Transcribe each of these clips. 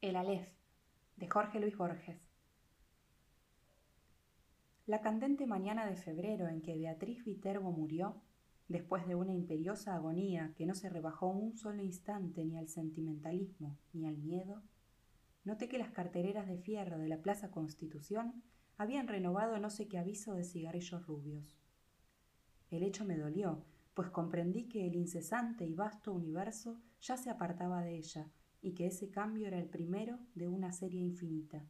El Aleph, de Jorge Luis Borges. La candente mañana de febrero en que Beatriz Viterbo murió, después de una imperiosa agonía que no se rebajó un solo instante ni al sentimentalismo ni al miedo, noté que las cartereras de fierro de la Plaza Constitución habían renovado no sé qué aviso de cigarrillos rubios. El hecho me dolió, pues comprendí que el incesante y vasto universo ya se apartaba de ella y que ese cambio era el primero de una serie infinita.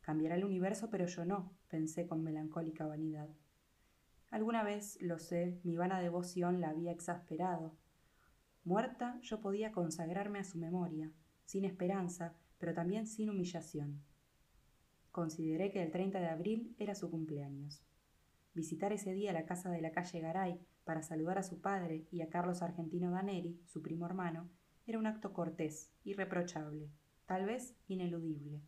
Cambiará el universo, pero yo no, pensé con melancólica vanidad. Alguna vez, lo sé, mi vana devoción la había exasperado. Muerta, yo podía consagrarme a su memoria, sin esperanza, pero también sin humillación. Consideré que el 30 de abril era su cumpleaños. Visitar ese día la casa de la calle Garay para saludar a su padre y a Carlos Argentino Daneri, su primo hermano, era un acto cortés, irreprochable, tal vez ineludible.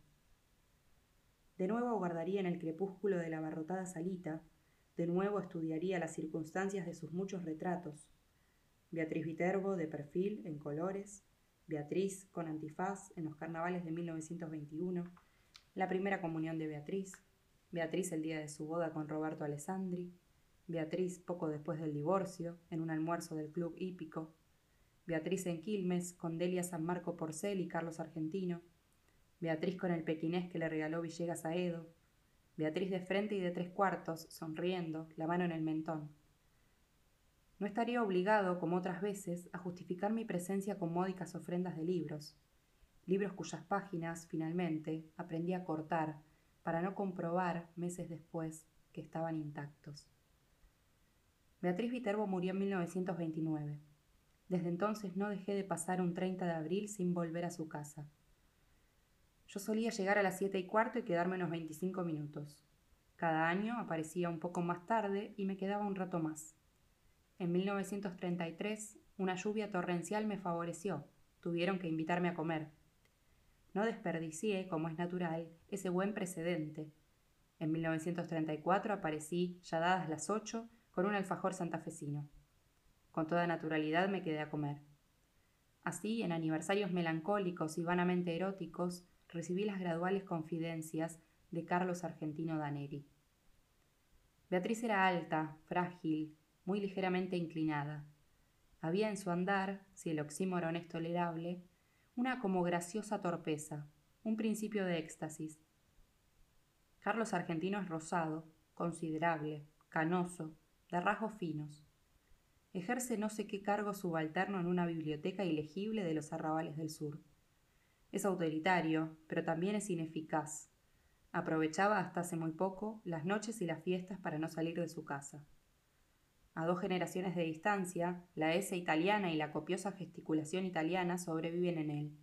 De nuevo guardaría en el crepúsculo de la abarrotada salita, de nuevo estudiaría las circunstancias de sus muchos retratos. Beatriz Viterbo de perfil, en colores, Beatriz con antifaz en los carnavales de 1921, la primera comunión de Beatriz, Beatriz el día de su boda con Roberto Alessandri, Beatriz poco después del divorcio, en un almuerzo del Club Hípico, Beatriz en Quilmes, con Delia San Marco Porcel y Carlos Argentino, Beatriz con el pequinés que le regaló Villegas a Edo, Beatriz de frente y de tres cuartos, sonriendo, la mano en el mentón. No estaría obligado, como otras veces, a justificar mi presencia con módicas ofrendas de libros, libros cuyas páginas, finalmente, aprendí a cortar, para no comprobar, meses después, que estaban intactos. Beatriz Viterbo murió en 1929. Desde entonces no dejé de pasar un 30 de abril sin volver a su casa. Yo solía llegar a las siete y cuarto y quedarme unos 25 minutos. Cada año aparecía un poco más tarde y me quedaba un rato más. En 1933, una lluvia torrencial me favoreció. Tuvieron que invitarme a comer. No desperdicié, como es natural, ese buen precedente. En 1934 aparecí, ya dadas las ocho, con un alfajor santafesino. Con toda naturalidad me quedé a comer. Así, en aniversarios melancólicos y vanamente eróticos, recibí las graduales confidencias de Carlos Argentino Daneri. Beatriz era alta, frágil, muy ligeramente inclinada. Había en su andar, si el oxímoron es tolerable, una como graciosa torpeza, un principio de éxtasis. Carlos Argentino es rosado, considerable, canoso, de rasgos finos. Ejerce no sé qué cargo subalterno en una biblioteca ilegible de los arrabales del sur. Es autoritario, pero también es ineficaz. Aprovechaba hasta hace muy poco las noches y las fiestas para no salir de su casa. A dos generaciones de distancia, la S italiana y la copiosa gesticulación italiana sobreviven en él.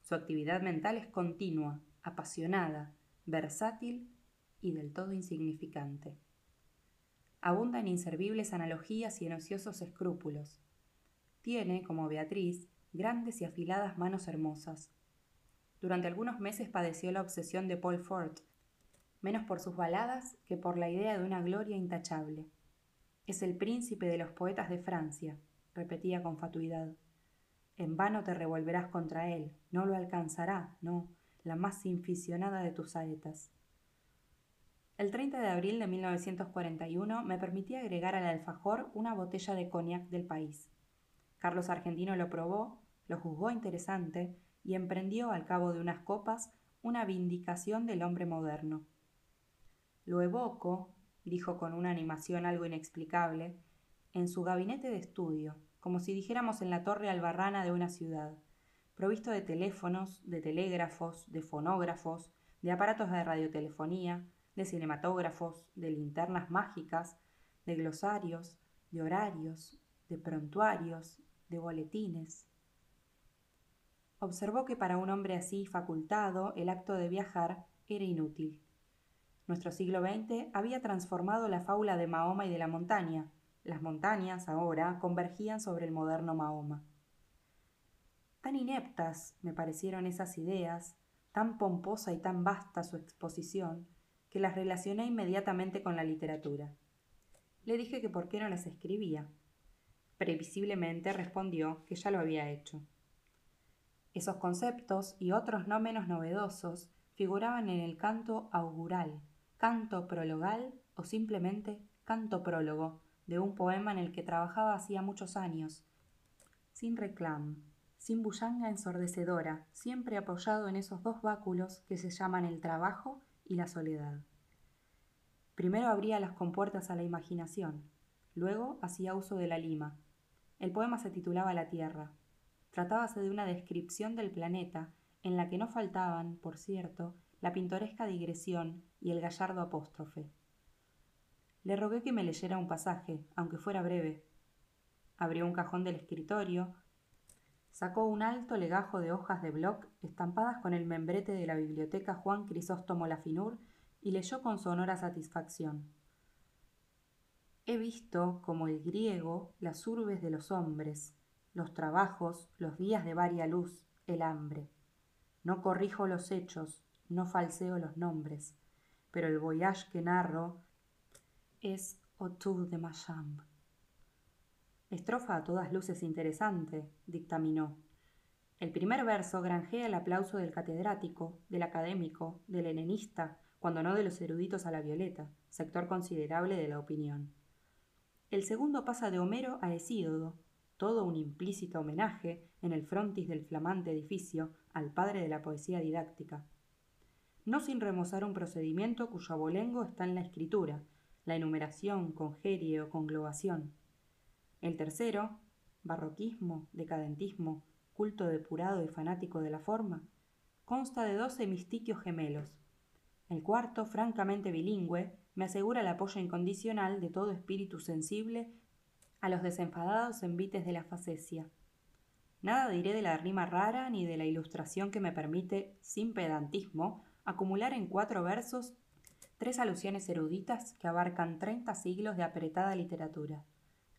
Su actividad mental es continua, apasionada, versátil y del todo insignificante. Abunda en inservibles analogías y en ociosos escrúpulos. Tiene, como Beatriz, grandes y afiladas manos hermosas. Durante algunos meses padeció la obsesión de Paul Fort, menos por sus baladas que por la idea de una gloria intachable. Es el príncipe de los poetas de Francia, repetía con fatuidad. En vano te revolverás contra él, no lo alcanzará, no, la más inficionada de tus saetas. El 30 de abril de 1941 me permití agregar al alfajor una botella de cognac del país. Carlos Argentino lo probó, lo juzgó interesante y emprendió al cabo de unas copas una vindicación del hombre moderno. Lo evoco, dijo con una animación algo inexplicable, en su gabinete de estudio, como si dijéramos en la torre albarrana de una ciudad, provisto de teléfonos, de telégrafos, de fonógrafos, de aparatos de radiotelefonía, de cinematógrafos, de linternas mágicas, de glosarios, de horarios, de prontuarios, de boletines. Observó que para un hombre así facultado el acto de viajar era inútil. Nuestro siglo XX había transformado la fábula de Mahoma y de la montaña. Las montañas, ahora, convergían sobre el moderno Mahoma. Tan ineptas me parecieron esas ideas, tan pomposa y tan vasta su exposición, que las relacioné inmediatamente con la literatura. Le dije que por qué no las escribía. Previsiblemente respondió que ya lo había hecho. Esos conceptos y otros no menos novedosos figuraban en el canto augural, canto prologal o simplemente canto prólogo de un poema en el que trabajaba hacía muchos años, sin reclam, sin bullanga ensordecedora, siempre apoyado en esos dos báculos que se llaman el trabajo y la soledad. Primero abría las compuertas a la imaginación, luego hacía uso de la lima. El poema se titulaba La Tierra, Tratábase de una descripción del planeta en la que no faltaban, por cierto, la pintoresca digresión y el gallardo apóstrofe. Le rogué que me leyera un pasaje, aunque fuera breve. Abrió un cajón del escritorio, sacó un alto legajo de hojas de bloc estampadas con el membrete de la biblioteca Juan Crisóstomo Lafinur y leyó con sonora satisfacción. He visto, como el griego, las urbes de los hombres, los trabajos, los días de varia luz, el hambre. No corrijo los hechos, no falseo los nombres, pero el voyage que narro es Autour de ma chambre. Estrofa a todas luces interesante, dictaminó. El primer verso granjea el aplauso del catedrático, del académico, del helenista, cuando no de los eruditos a la violeta, sector considerable de la opinión. El segundo pasa de Homero a Hesíodo, todo un implícito homenaje en el frontis del flamante edificio al padre de la poesía didáctica. No sin remozar un procedimiento cuyo abolengo está en la escritura, la enumeración, congerie o conglobación. El tercero, barroquismo, decadentismo, culto depurado y fanático de la forma, consta de dos hemistiquios gemelos. El cuarto, francamente bilingüe, me asegura el apoyo incondicional de todo espíritu sensible a los desenfadados envites de la facesia. Nada diré de la rima rara ni de la ilustración que me permite, sin pedantismo, acumular en cuatro versos tres alusiones eruditas que abarcan treinta siglos de apretada literatura.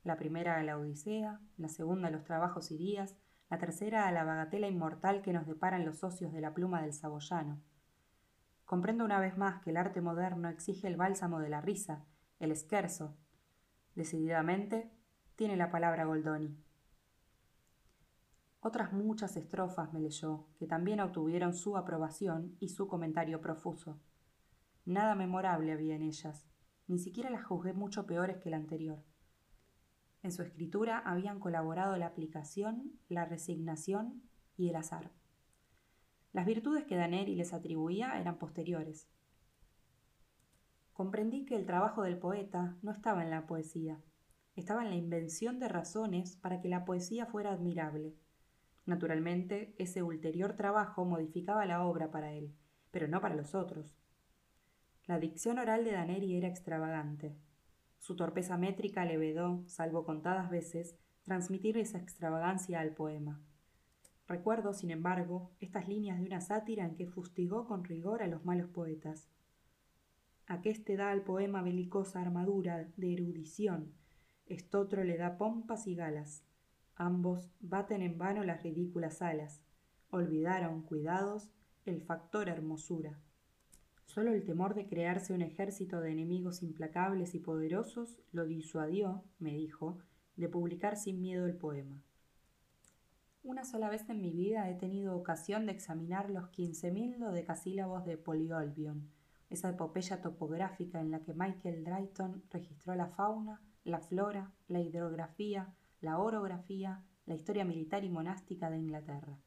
La primera a la Odisea, la segunda a los trabajos y días, la tercera a la bagatela inmortal que nos deparan los socios de la pluma del saboyano. Comprendo una vez más que el arte moderno exige el bálsamo de la risa, el esquerzo. Decididamente, tiene la palabra Goldoni. Otras muchas estrofas me leyó, que también obtuvieron su aprobación y su comentario profuso. Nada memorable había en ellas, ni siquiera las juzgué mucho peores que la anterior. En su escritura habían colaborado la aplicación, la resignación y el azar. Las virtudes que Daneri les atribuía eran posteriores. Comprendí que el trabajo del poeta no estaba en la poesía, estaba en la invención de razones para que la poesía fuera admirable. Naturalmente, ese ulterior trabajo modificaba la obra para él, pero no para los otros. La dicción oral de Daneri era extravagante. Su torpeza métrica le vedó, salvo contadas veces, transmitir esa extravagancia al poema. Recuerdo, sin embargo, estas líneas de una sátira en que fustigó con rigor a los malos poetas. Aqueste da al poema belicosa armadura de erudición, estotro le da pompas y galas. Ambos baten en vano las ridículas alas. Olvidaron, cuidados, el factor hermosura. Solo el temor de crearse un ejército de enemigos implacables y poderosos lo disuadió, me dijo, de publicar sin miedo el poema. Una sola vez en mi vida he tenido ocasión de examinar los quince mil dodecasílabos de Polyolbion, esa epopeya topográfica en la que Michael Drayton registró la fauna, la flora, la hidrografía, la orografía, la historia militar y monástica de Inglaterra.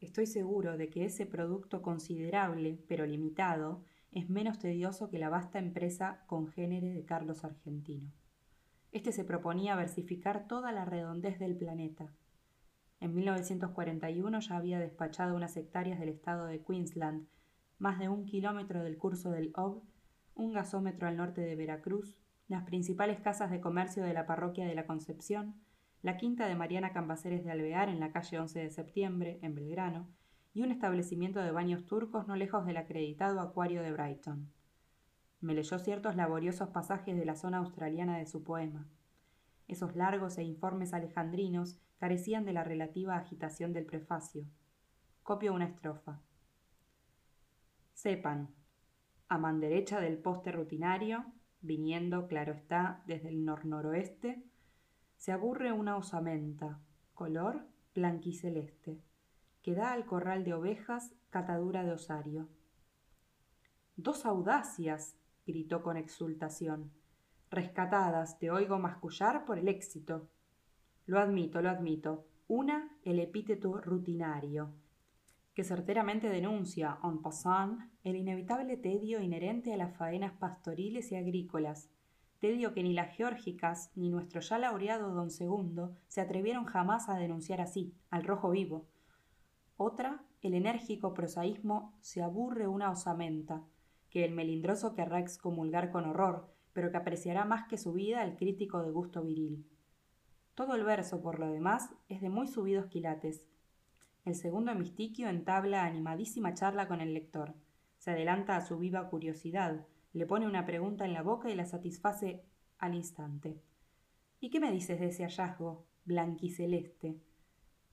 Estoy seguro de que ese producto considerable, pero limitado, es menos tedioso que la vasta empresa congénere de Carlos Argentino. Este se proponía versificar toda la redondez del planeta. En 1941 ya había despachado unas hectáreas del estado de Queensland, más de un kilómetro del curso del Ob, un gasómetro al norte de Veracruz, las principales casas de comercio de la parroquia de la Concepción, la quinta de Mariana Cambaceres de Alvear en la calle 11 de septiembre, en Belgrano, y un establecimiento de baños turcos no lejos del acreditado acuario de Brighton. Me leyó ciertos laboriosos pasajes de la zona australiana de su poema. Esos largos e informes alejandrinos carecían de la relativa agitación del prefacio. Copio una estrofa. Sepan, a man derecha del poste rutinario, viniendo, claro está, desde el nor-noroeste, se aburre una osamenta, color blanquiceleste. que da al corral de ovejas catadura de osario. Dos audacias, gritó con exultación. Rescatadas, te oigo mascullar por el éxito. Lo admito, lo admito. Una, el epíteto rutinario, que certeramente denuncia, en passant, el inevitable tedio inherente a las faenas pastoriles y agrícolas, tedio que ni las geórgicas ni nuestro ya laureado don segundo se atrevieron jamás a denunciar así, al rojo vivo. Otra, el enérgico prosaísmo se aburre una osamenta, que el melindroso querrá excomulgar con horror, pero que apreciará más que su vida el crítico de gusto viril. Todo el verso, por lo demás, es de muy subidos quilates. El segundo hemistiquio entabla animadísima charla con el lector. Se adelanta a su viva curiosidad, le pone una pregunta en la boca y la satisface al instante. ¿Y qué me dices de ese hallazgo, blanquiceleste?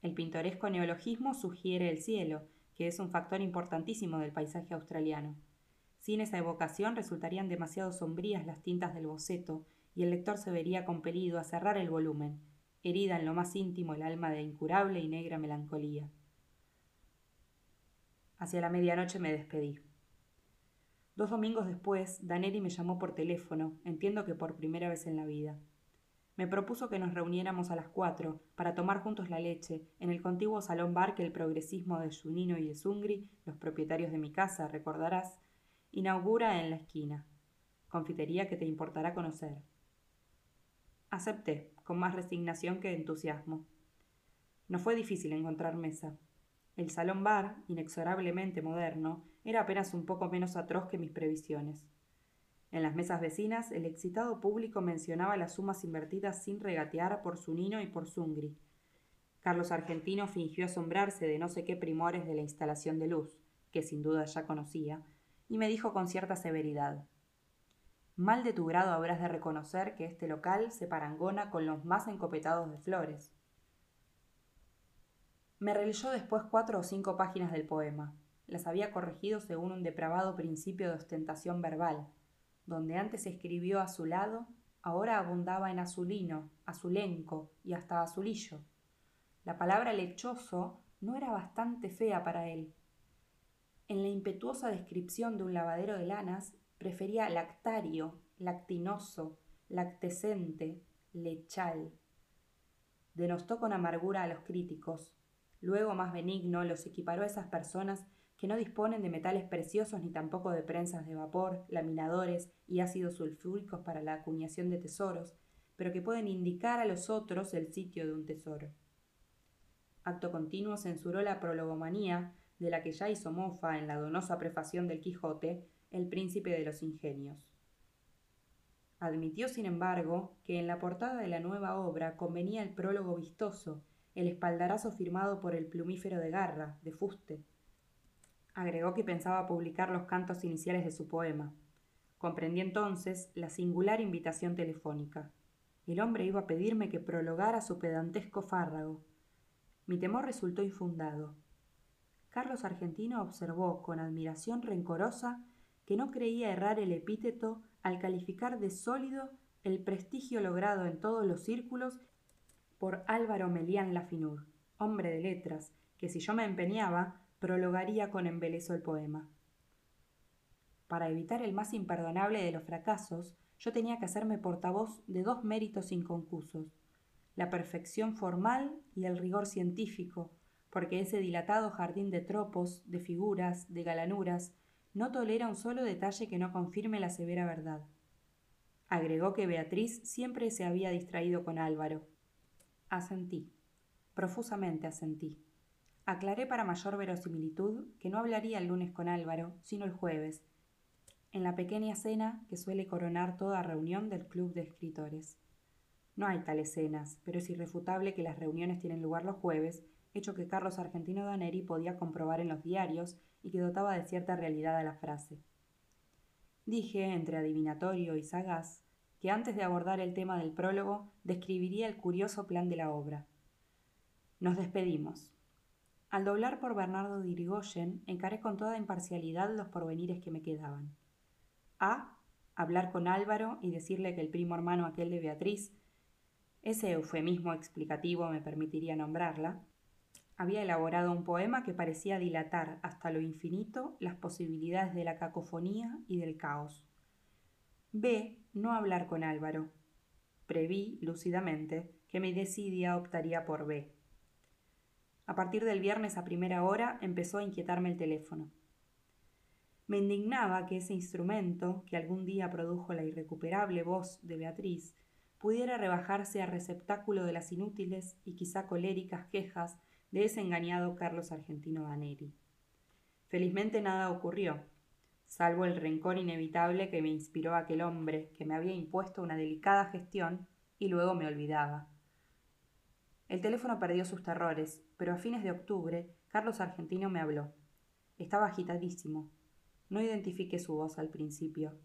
El pintoresco neologismo sugiere el cielo, que es un factor importantísimo del paisaje australiano. Sin esa evocación resultarían demasiado sombrías las tintas del boceto y el lector se vería compelido a cerrar el volumen, herida en lo más íntimo el alma de incurable y negra melancolía. Hacia la medianoche me despedí. Dos domingos después, Daneri me llamó por teléfono, entiendo que por primera vez en la vida. Me propuso que nos reuniéramos a las cuatro para tomar juntos la leche en el contiguo salón bar que el progresismo de Junino y de Zungri, los propietarios de mi casa, recordarás, inaugura en la esquina. Confitería que te importará conocer. Acepté, con más resignación que entusiasmo. No fue difícil encontrar mesa. El salón bar, inexorablemente moderno, era apenas un poco menos atroz que mis previsiones. En las mesas vecinas, el excitado público mencionaba las sumas invertidas sin regatear por Zunino y por Zungri. Carlos Argentino fingió asombrarse de no sé qué primores de la instalación de luz, que sin duda ya conocía, y me dijo con cierta severidad Mal de tu grado habrás de reconocer que este local se parangona con los más encopetados de flores. Me releyó después cuatro o cinco páginas del poema. Las había corregido según un depravado principio de ostentación verbal. Donde antes escribió a su lado, ahora abundaba en azulino, azulenco y hasta azulillo. La palabra lechoso no era bastante fea para él, en la impetuosa descripción de un lavadero de lanas, prefería lactario, lactinoso, lactescente, lechal. Denostó con amargura a los críticos. Luego, más benigno, los equiparó a esas personas que no disponen de metales preciosos ni tampoco de prensas de vapor, laminadores y ácidos sulfúricos para la acuñación de tesoros, pero que pueden indicar a los otros el sitio de un tesoro. Acto continuo censuró la prologomanía de la que ya hizo mofa en la donosa prefación del Quijote, el príncipe de los ingenios. Admitió, sin embargo, que en la portada de la nueva obra convenía el prólogo vistoso, el espaldarazo firmado por el plumífero de Garra, de Fuste. Agregó que pensaba publicar los cantos iniciales de su poema. Comprendí entonces la singular invitación telefónica. El hombre iba a pedirme que prologara su pedantesco fárrago. Mi temor resultó infundado. Carlos Argentino observó con admiración rencorosa que no creía errar el epíteto al calificar de sólido el prestigio logrado en todos los círculos por Álvaro Melián Lafinur, hombre de letras, que si yo me empeñaba, prologaría con embeleso el poema. Para evitar el más imperdonable de los fracasos, yo tenía que hacerme portavoz de dos méritos inconcusos, la perfección formal y el rigor científico, porque ese dilatado jardín de tropos, de figuras, de galanuras, no tolera un solo detalle que no confirme la severa verdad. Agregó que Beatriz siempre se había distraído con Álvaro. Asentí. Profusamente asentí. Aclaré para mayor verosimilitud que no hablaría el lunes con Álvaro, sino el jueves, en la pequeña cena que suele coronar toda reunión del club de escritores. No hay tales cenas, pero es irrefutable que las reuniones tienen lugar los jueves hecho que Carlos Argentino Daneri podía comprobar en los diarios y que dotaba de cierta realidad a la frase. Dije, entre adivinatorio y sagaz, que antes de abordar el tema del prólogo describiría el curioso plan de la obra. Nos despedimos. Al doblar por Bernardo de Irigoyen, encaré con toda imparcialidad los porvenires que me quedaban. A. Hablar con Álvaro y decirle que el primo hermano aquel de Beatriz, ese eufemismo explicativo me permitiría nombrarla, Había elaborado un poema que parecía dilatar hasta lo infinito las posibilidades de la cacofonía y del caos. B. No hablar con Álvaro. Preví, lúcidamente, que mi desidia optaría por B. A partir del viernes a primera hora empezó a inquietarme el teléfono. Me indignaba que ese instrumento, que algún día produjo la irrecuperable voz de Beatriz, pudiera rebajarse a receptáculo de las inútiles y quizá coléricas quejas de ese engañado Carlos Argentino Daneri. Felizmente nada ocurrió, salvo el rencor inevitable que me inspiró aquel hombre que me había impuesto una delicada gestión y luego me olvidaba. El teléfono perdió sus terrores, pero a fines de octubre Carlos Argentino me habló. Estaba agitadísimo. No identifiqué su voz al principio.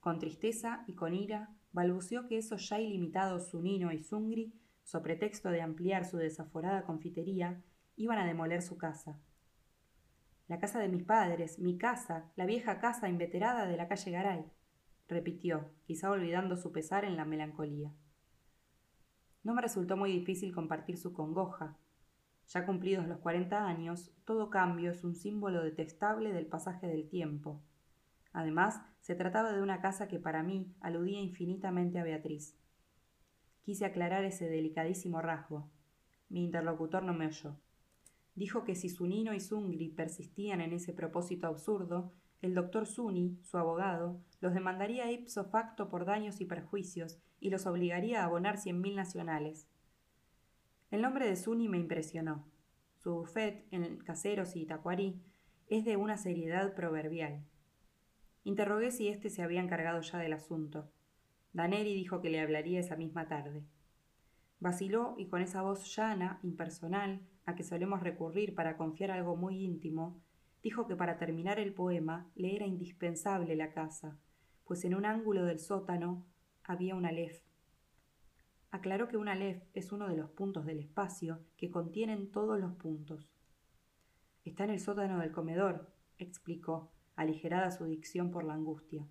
Con tristeza y con ira balbuceó que esos ya ilimitados Zunino y Zungri, so pretexto de ampliar su desaforada confitería, iban a demoler su casa. La casa de mis padres, mi casa, la vieja casa inveterada de la calle Garay, repitió, quizá olvidando su pesar en la melancolía. No me resultó muy difícil compartir su congoja. Ya cumplidos los cuarenta años, todo cambio es un símbolo detestable del pasaje del tiempo. Además, se trataba de una casa que para mí aludía infinitamente a Beatriz. Quise aclarar ese delicadísimo rasgo. Mi interlocutor no me oyó. Dijo que si Zunino y Zungri persistían en ese propósito absurdo, el doctor Zuni, su abogado, los demandaría ipso facto por daños y perjuicios y los obligaría a abonar cien mil nacionales. El nombre de Zuni me impresionó. Su buffet en Caseros y Tacuarí es de una seriedad proverbial. Interrogué si éste se había encargado ya del asunto. Daneri dijo que le hablaría esa misma tarde. Vaciló y con esa voz llana, impersonal, a que solemos recurrir para confiar algo muy íntimo, dijo que para terminar el poema le era indispensable la casa, pues en un ángulo del sótano había un alef. Aclaró que un alef es uno de los puntos del espacio que contienen todos los puntos. Está en el sótano del comedor, explicó, aligerada su dicción por la angustia.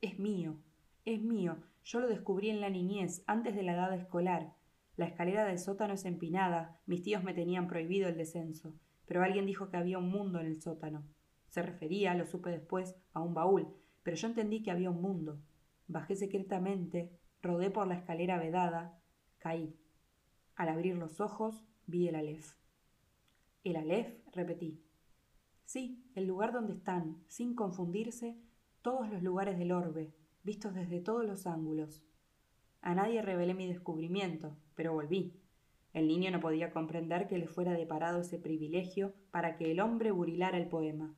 Es mío, es mío, yo lo descubrí en la niñez, antes de la edad escolar, la escalera del sótano es empinada, mis tíos me tenían prohibido el descenso, pero alguien dijo que había un mundo en el sótano. Se refería, lo supe después, a un baúl, pero yo entendí que había un mundo. Bajé secretamente, rodé por la escalera vedada, caí. Al abrir los ojos, vi el Aleph. ¿El Aleph? repetí. Sí, el lugar donde están, sin confundirse, todos los lugares del orbe, vistos desde todos los ángulos. A nadie revelé mi descubrimiento, pero volví. El niño no podía comprender que le fuera deparado ese privilegio para que el hombre burilara el poema.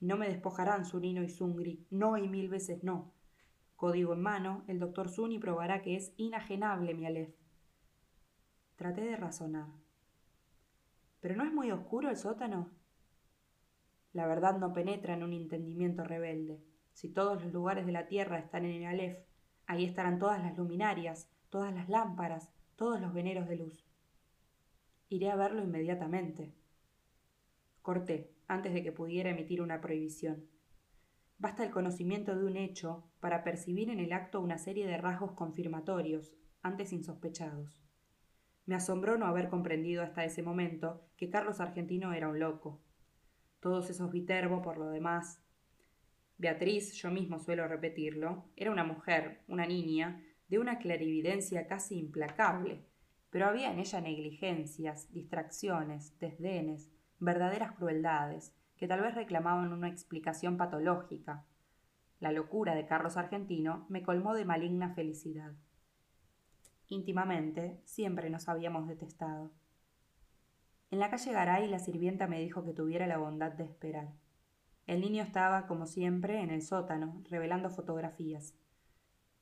No me despojarán Zunino y Zungri, no y mil veces no. Código en mano, el doctor Zuni probará que es inajenable mi Aleph. Traté de razonar. ¿Pero no es muy oscuro el sótano? La verdad no penetra en un entendimiento rebelde. Si todos los lugares de la tierra están en el Aleph, Ahí estarán todas las luminarias, todas las lámparas, todos los veneros de luz. Iré a verlo inmediatamente. Corté, antes de que pudiera emitir una prohibición. Basta el conocimiento de un hecho para percibir en el acto una serie de rasgos confirmatorios, antes insospechados. Me asombró no haber comprendido hasta ese momento que Carlos Argentino era un loco. Todos esos Viterbo, por lo demás, Beatriz, yo mismo suelo repetirlo, era una mujer, una niña, de una clarividencia casi implacable, pero había en ella negligencias, distracciones, desdenes, verdaderas crueldades, que tal vez reclamaban una explicación patológica. La locura de Carlos Argentino me colmó de maligna felicidad. Íntimamente, siempre nos habíamos detestado. En la calle Garay la sirvienta me dijo que tuviera la bondad de esperar. El niño estaba, como siempre, en el sótano, revelando fotografías.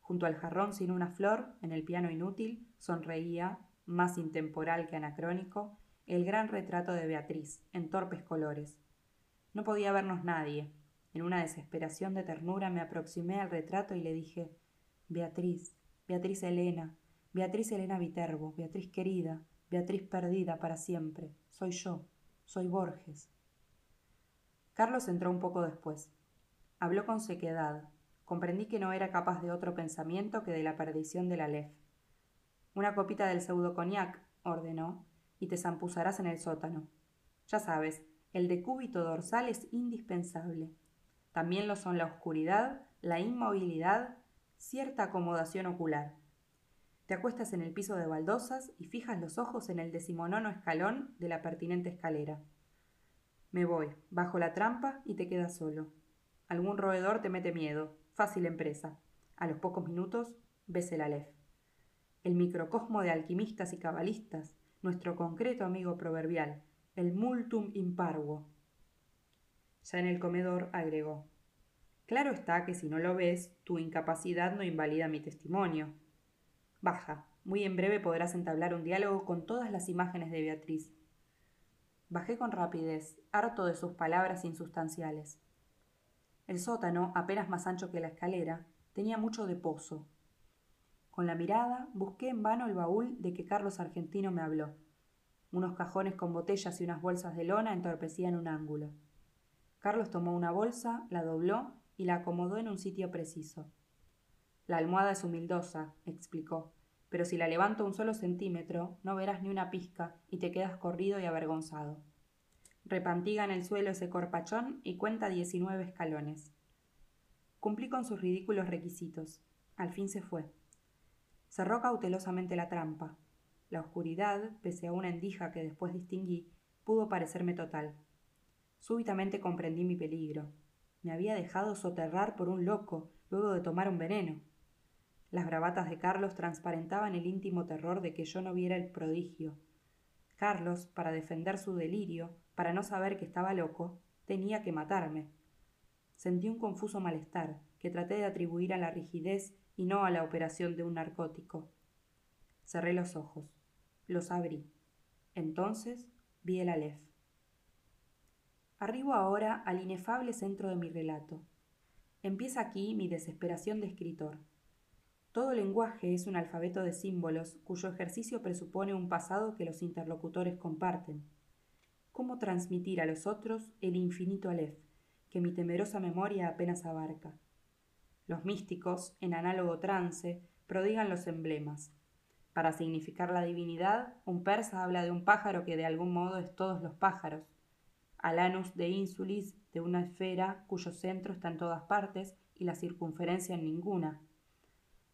Junto al jarrón sin una flor, en el piano inútil, sonreía, más intemporal que anacrónico, el gran retrato de Beatriz, en torpes colores. No podía vernos nadie. En una desesperación de ternura me aproximé al retrato y le dije Beatriz, Beatriz Elena, Beatriz Elena Viterbo, Beatriz querida, Beatriz perdida para siempre. Soy yo, soy Borges. Carlos entró un poco después. Habló con sequedad. Comprendí que no era capaz de otro pensamiento que de la perdición de la Lef. Una copita del pseudo cognac, ordenó, y te zampuzarás en el sótano. Ya sabes, el decúbito dorsal es indispensable. También lo son la oscuridad, la inmovilidad, cierta acomodación ocular. Te acuestas en el piso de baldosas y fijas los ojos en el decimonono escalón de la pertinente escalera. Me voy, bajo la trampa y te quedas solo. Algún roedor te mete miedo, fácil empresa. A los pocos minutos ves el Aleph. El microcosmo de alquimistas y cabalistas, nuestro concreto amigo proverbial, el multum imparvo. Ya en el comedor agregó. Claro está que si no lo ves, tu incapacidad no invalida mi testimonio. Baja, muy en breve podrás entablar un diálogo con todas las imágenes de Beatriz. Bajé con rapidez, harto de sus palabras insustanciales. El sótano, apenas más ancho que la escalera, tenía mucho de pozo. Con la mirada busqué en vano el baúl de que Carlos Argentino me habló. Unos cajones con botellas y unas bolsas de lona entorpecían un ángulo. Carlos tomó una bolsa, la dobló y la acomodó en un sitio preciso. La almohada es humildosa, explicó, pero si la levanto un solo centímetro, no verás ni una pizca y te quedas corrido y avergonzado. Repantiga en el suelo ese corpachón y cuenta diecinueve escalones. Cumplí con sus ridículos requisitos. Al fin se fue. Cerró cautelosamente la trampa. La oscuridad, pese a una endija que después distinguí, pudo parecerme total. Súbitamente comprendí mi peligro. Me había dejado soterrar por un loco luego de tomar un veneno. Las bravatas de Carlos transparentaban el íntimo terror de que yo no viera el prodigio. Carlos, para defender su delirio, para no saber que estaba loco, tenía que matarme. Sentí un confuso malestar, que traté de atribuir a la rigidez y no a la operación de un narcótico. Cerré los ojos. Los abrí. Entonces vi el Aleph. Arribo ahora al inefable centro de mi relato. Empieza aquí mi desesperación de escritor. Todo lenguaje es un alfabeto de símbolos cuyo ejercicio presupone un pasado que los interlocutores comparten. ¿Cómo transmitir a los otros el infinito Aleph, que mi temerosa memoria apenas abarca? Los místicos, en análogo trance, prodigan los emblemas. Para significar la divinidad, un persa habla de un pájaro que de algún modo es todos los pájaros. Alanus de insulis, de una esfera cuyo centro está en todas partes y la circunferencia en ninguna,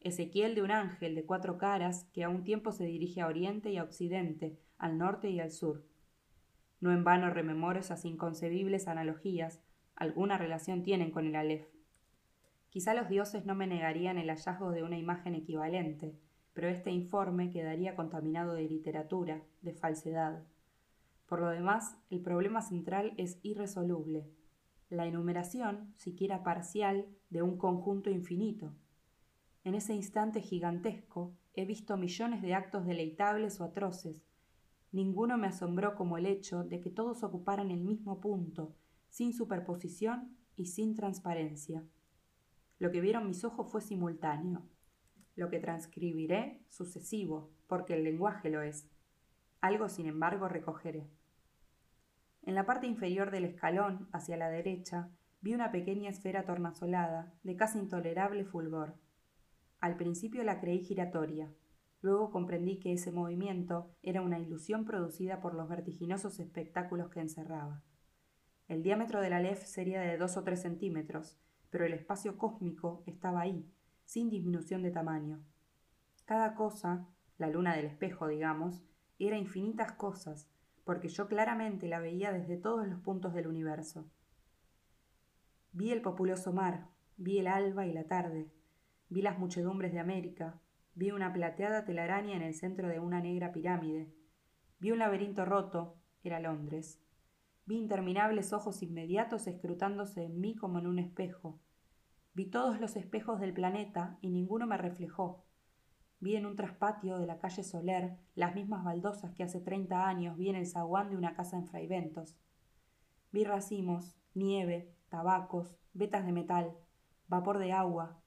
Ezequiel de un ángel de cuatro caras que a un tiempo se dirige a oriente y a occidente, al norte y al sur. No en vano rememoro esas inconcebibles analogías, alguna relación tienen con el Aleph. Quizá los dioses no me negarían el hallazgo de una imagen equivalente, pero este informe quedaría contaminado de literatura, de falsedad. Por lo demás, el problema central es irresoluble. La enumeración, siquiera parcial, de un conjunto infinito. En ese instante gigantesco he visto millones de actos deleitables o atroces. Ninguno me asombró como el hecho de que todos ocuparan el mismo punto, sin superposición y sin transparencia. Lo que vieron mis ojos fue simultáneo. Lo que transcribiré, sucesivo, porque el lenguaje lo es. Algo, sin embargo, recogeré. En la parte inferior del escalón, hacia la derecha, vi una pequeña esfera tornasolada, de casi intolerable fulgor. Al principio la creí giratoria. Luego comprendí que ese movimiento era una ilusión producida por los vertiginosos espectáculos que encerraba. El diámetro de la LEF sería de dos o tres centímetros, pero el espacio cósmico estaba ahí, sin disminución de tamaño. Cada cosa, la luna del espejo, digamos, era infinitas cosas, porque yo claramente la veía desde todos los puntos del universo. Vi el populoso mar, vi el alba y la tarde, Vi las muchedumbres de América, vi una plateada telaraña en el centro de una negra pirámide, vi un laberinto roto, era Londres. Vi interminables ojos inmediatos escrutándose en mí como en un espejo. Vi todos los espejos del planeta y ninguno me reflejó. Vi en un traspatio de la calle Soler las mismas baldosas que hace treinta años vi en el zaguán de una casa en Fraiventos. Vi racimos, nieve, tabacos, vetas de metal, vapor de agua,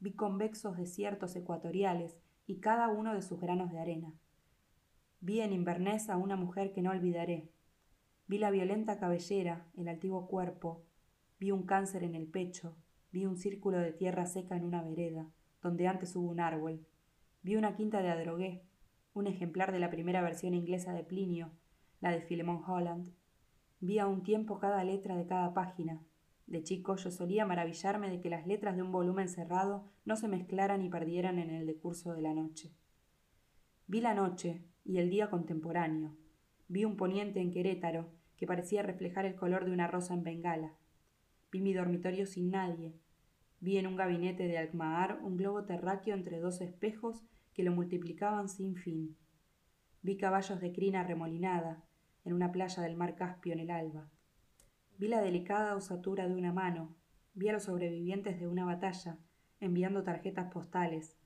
vi convexos desiertos ecuatoriales y cada uno de sus granos de arena. Vi en Inverness a una mujer que no olvidaré. Vi la violenta cabellera, el altivo cuerpo, vi un cáncer en el pecho, vi un círculo de tierra seca en una vereda, donde antes hubo un árbol, vi una quinta de adrogué, un ejemplar de la primera versión inglesa de Plinio, la de Philemon Holland. Vi a un tiempo cada letra de cada página. De chico yo solía maravillarme de que las letras de un volumen cerrado no se mezclaran y perdieran en el decurso de la noche. Vi la noche y el día contemporáneo. Vi un poniente en Querétaro que parecía reflejar el color de una rosa en Bengala. Vi mi dormitorio sin nadie. Vi en un gabinete de Alkmaar un globo terráqueo entre dos espejos que lo multiplicaban sin fin. Vi caballos de crina remolinada en una playa del mar Caspio en el alba. Vi la delicada osatura de una mano, vi a los sobrevivientes de una batalla enviando tarjetas postales.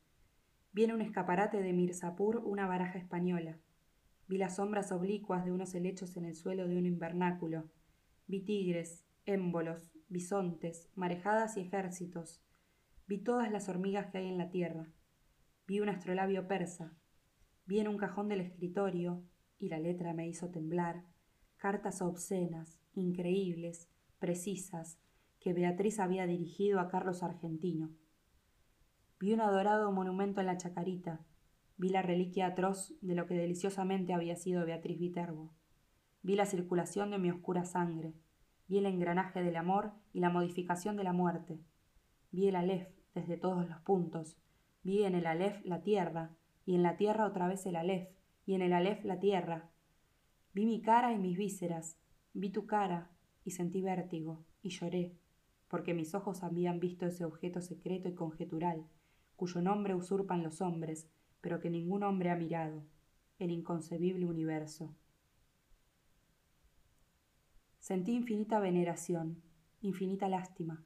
Vi en un escaparate de Mirzapur una baraja española. Vi las sombras oblicuas de unos helechos en el suelo de un invernáculo. Vi tigres, émbolos, bisontes, marejadas y ejércitos. Vi todas las hormigas que hay en la tierra. Vi un astrolabio persa. Vi en un cajón del escritorio, y la letra me hizo temblar, cartas obscenas, increíbles, precisas, que Beatriz había dirigido a Carlos Argentino. Vi un adorado monumento en la chacarita, vi la reliquia atroz de lo que deliciosamente había sido Beatriz Viterbo. Vi la circulación de mi oscura sangre, vi el engranaje del amor y la modificación de la muerte. Vi el Aleph desde todos los puntos, vi en el Aleph la tierra, y en la tierra otra vez el Aleph, y en el Aleph la tierra. Vi mi cara y mis vísceras, vi tu cara, y sentí vértigo, y lloré, porque mis ojos habían visto ese objeto secreto y conjetural, cuyo nombre usurpan los hombres, pero que ningún hombre ha mirado, el inconcebible universo. Sentí infinita veneración, infinita lástima.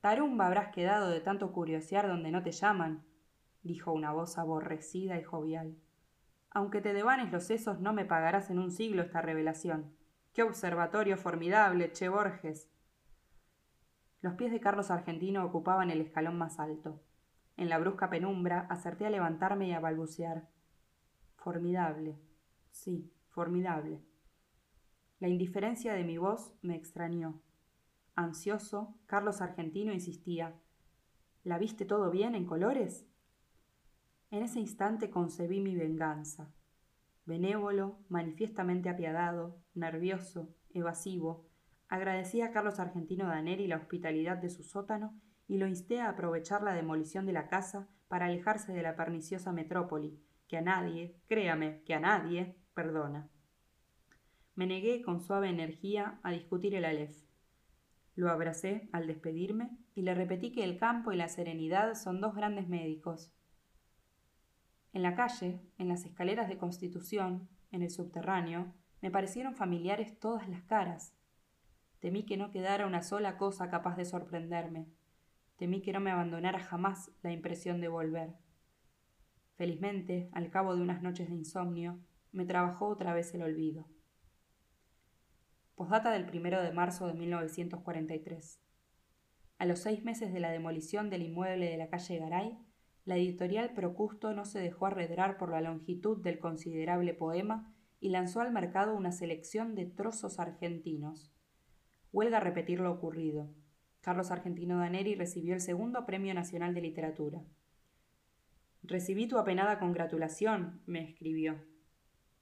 Tarumba habrás quedado de tanto curiosear donde no te llaman, dijo una voz aborrecida y jovial. Aunque te devanes los sesos, no me pagarás en un siglo esta revelación. ¡Qué observatorio formidable, Che Borges! Los pies de Carlos Argentino ocupaban el escalón más alto. En la brusca penumbra acerté a levantarme y a balbucear. Formidable. Sí, formidable. La indiferencia de mi voz me extrañó. Ansioso, Carlos Argentino insistía. ¿La viste todo bien en colores? En ese instante concebí mi venganza. Benévolo, manifiestamente apiadado, nervioso, evasivo, agradecí a Carlos Argentino Daneri la hospitalidad de su sótano y lo insté a aprovechar la demolición de la casa para alejarse de la perniciosa metrópoli, que a nadie, créame, que a nadie, perdona. Me negué con suave energía a discutir el Aleph. Lo abracé al despedirme y le repetí que el campo y la serenidad son dos grandes médicos en la calle, en las escaleras de Constitución, en el subterráneo, me parecieron familiares todas las caras. Temí que no quedara una sola cosa capaz de sorprenderme. Temí que no me abandonara jamás la impresión de volver. Felizmente, al cabo de unas noches de insomnio, me trabajó otra vez el olvido. Posdata del primero de marzo de 1943. A los seis meses de la demolición del inmueble de la calle Garay, la editorial Procusto no se dejó arredrar por la longitud del considerable poema y lanzó al mercado una selección de trozos argentinos. Huelga repetir lo ocurrido. Carlos Argentino Daneri recibió el segundo Premio Nacional de Literatura. Recibí tu apenada congratulación, me escribió.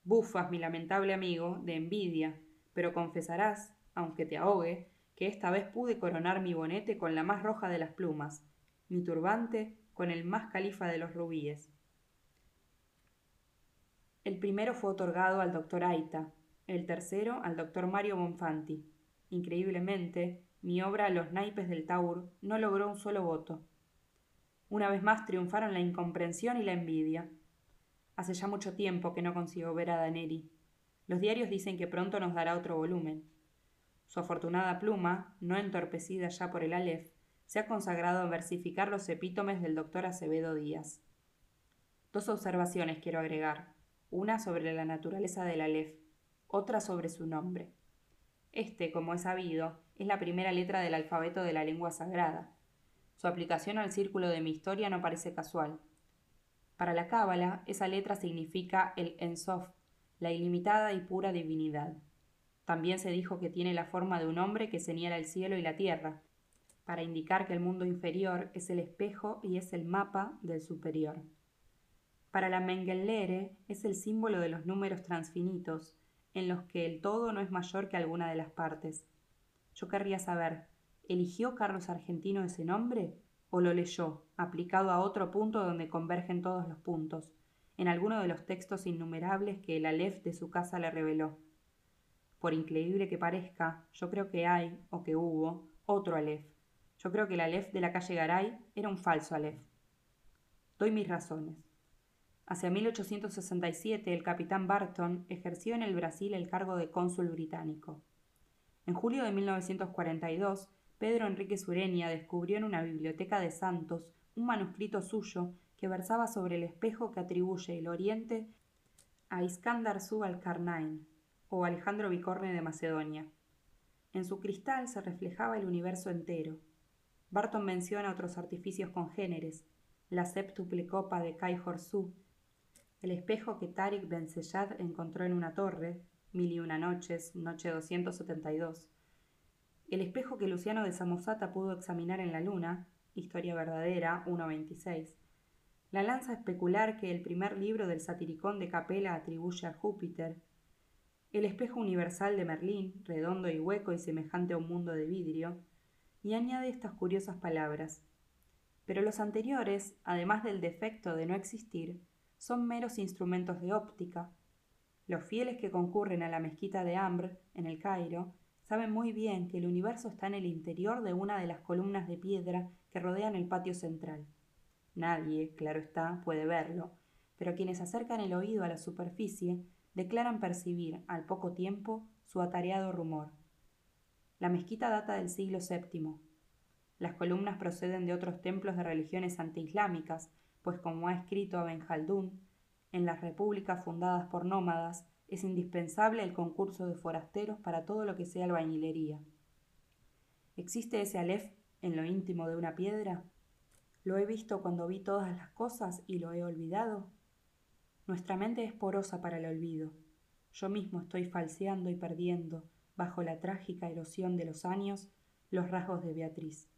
Bufas, mi lamentable amigo, de envidia, pero confesarás, aunque te ahogue, que esta vez pude coronar mi bonete con la más roja de las plumas, mi turbante con el más califa de los rubíes. El primero fue otorgado al doctor Aita, el tercero al doctor Mario Bonfanti. Increíblemente, mi obra Los naipes del Taur no logró un solo voto. Una vez más triunfaron la incomprensión y la envidia. Hace ya mucho tiempo que no consigo ver a Daneri. Los diarios dicen que pronto nos dará otro volumen. Su afortunada pluma, no entorpecida ya por el Aleph, se ha consagrado a versificar los epítomes del doctor Acevedo Díaz. Dos observaciones quiero agregar, una sobre la naturaleza del Aleph, otra sobre su nombre. Este, como es sabido, es la primera letra del alfabeto de la lengua sagrada. Su aplicación al círculo de mi historia no parece casual. Para la Cábala, esa letra significa el Ensof, la ilimitada y pura divinidad. También se dijo que tiene la forma de un hombre que señala el cielo y la tierra, para indicar que el mundo inferior es el espejo y es el mapa del superior. Para la Mengele es el símbolo de los números transfinitos, en los que el todo no es mayor que alguna de las partes. Yo querría saber, ¿eligió Carlos Argentino ese nombre o lo leyó, aplicado a otro punto donde convergen todos los puntos, en alguno de los textos innumerables que el Aleph de su casa le reveló? Por increíble que parezca, yo creo que hay, o que hubo, otro Aleph. Yo creo que el Aleph de la calle Garay era un falso Aleph. Doy mis razones. Hacia 1867 el capitán Barton ejerció en el Brasil el cargo de cónsul británico. En julio de 1942, Pedro Enrique Sureña descubrió en una biblioteca de Santos un manuscrito suyo que versaba sobre el espejo que atribuye el Oriente a Iskandar Su al-Karnain o Alejandro Bicorne de Macedonia. En su cristal se reflejaba el universo entero. Barton menciona otros artificios congéneres, la séptuple copa de Kai Su el espejo que Tariq Ben Seyad encontró en una torre, Mil y una noches, noche 272, el espejo que Luciano de Samosata pudo examinar en la luna, Historia verdadera 1.26, la lanza especular que el primer libro del satiricón de Capela atribuye a Júpiter, el espejo universal de Merlín, redondo y hueco y semejante a un mundo de vidrio, y añade estas curiosas palabras. Pero los anteriores, además del defecto de no existir, son meros instrumentos de óptica. Los fieles que concurren a la mezquita de Amr, en el Cairo, saben muy bien que el universo está en el interior de una de las columnas de piedra que rodean el patio central. Nadie, claro está, puede verlo, pero quienes acercan el oído a la superficie declaran percibir, al poco tiempo, su atareado rumor. La mezquita data del siglo VII. Las columnas proceden de otros templos de religiones antiislámicas, pues como ha escrito Ben Haldun, en las repúblicas fundadas por nómadas es indispensable el concurso de forasteros para todo lo que sea albañilería. ¿Existe ese alef en lo íntimo de una piedra? ¿Lo he visto cuando vi todas las cosas y lo he olvidado? Nuestra mente es porosa para el olvido. Yo mismo estoy falseando y perdiendo, bajo la trágica erosión de los años, los rasgos de Beatriz.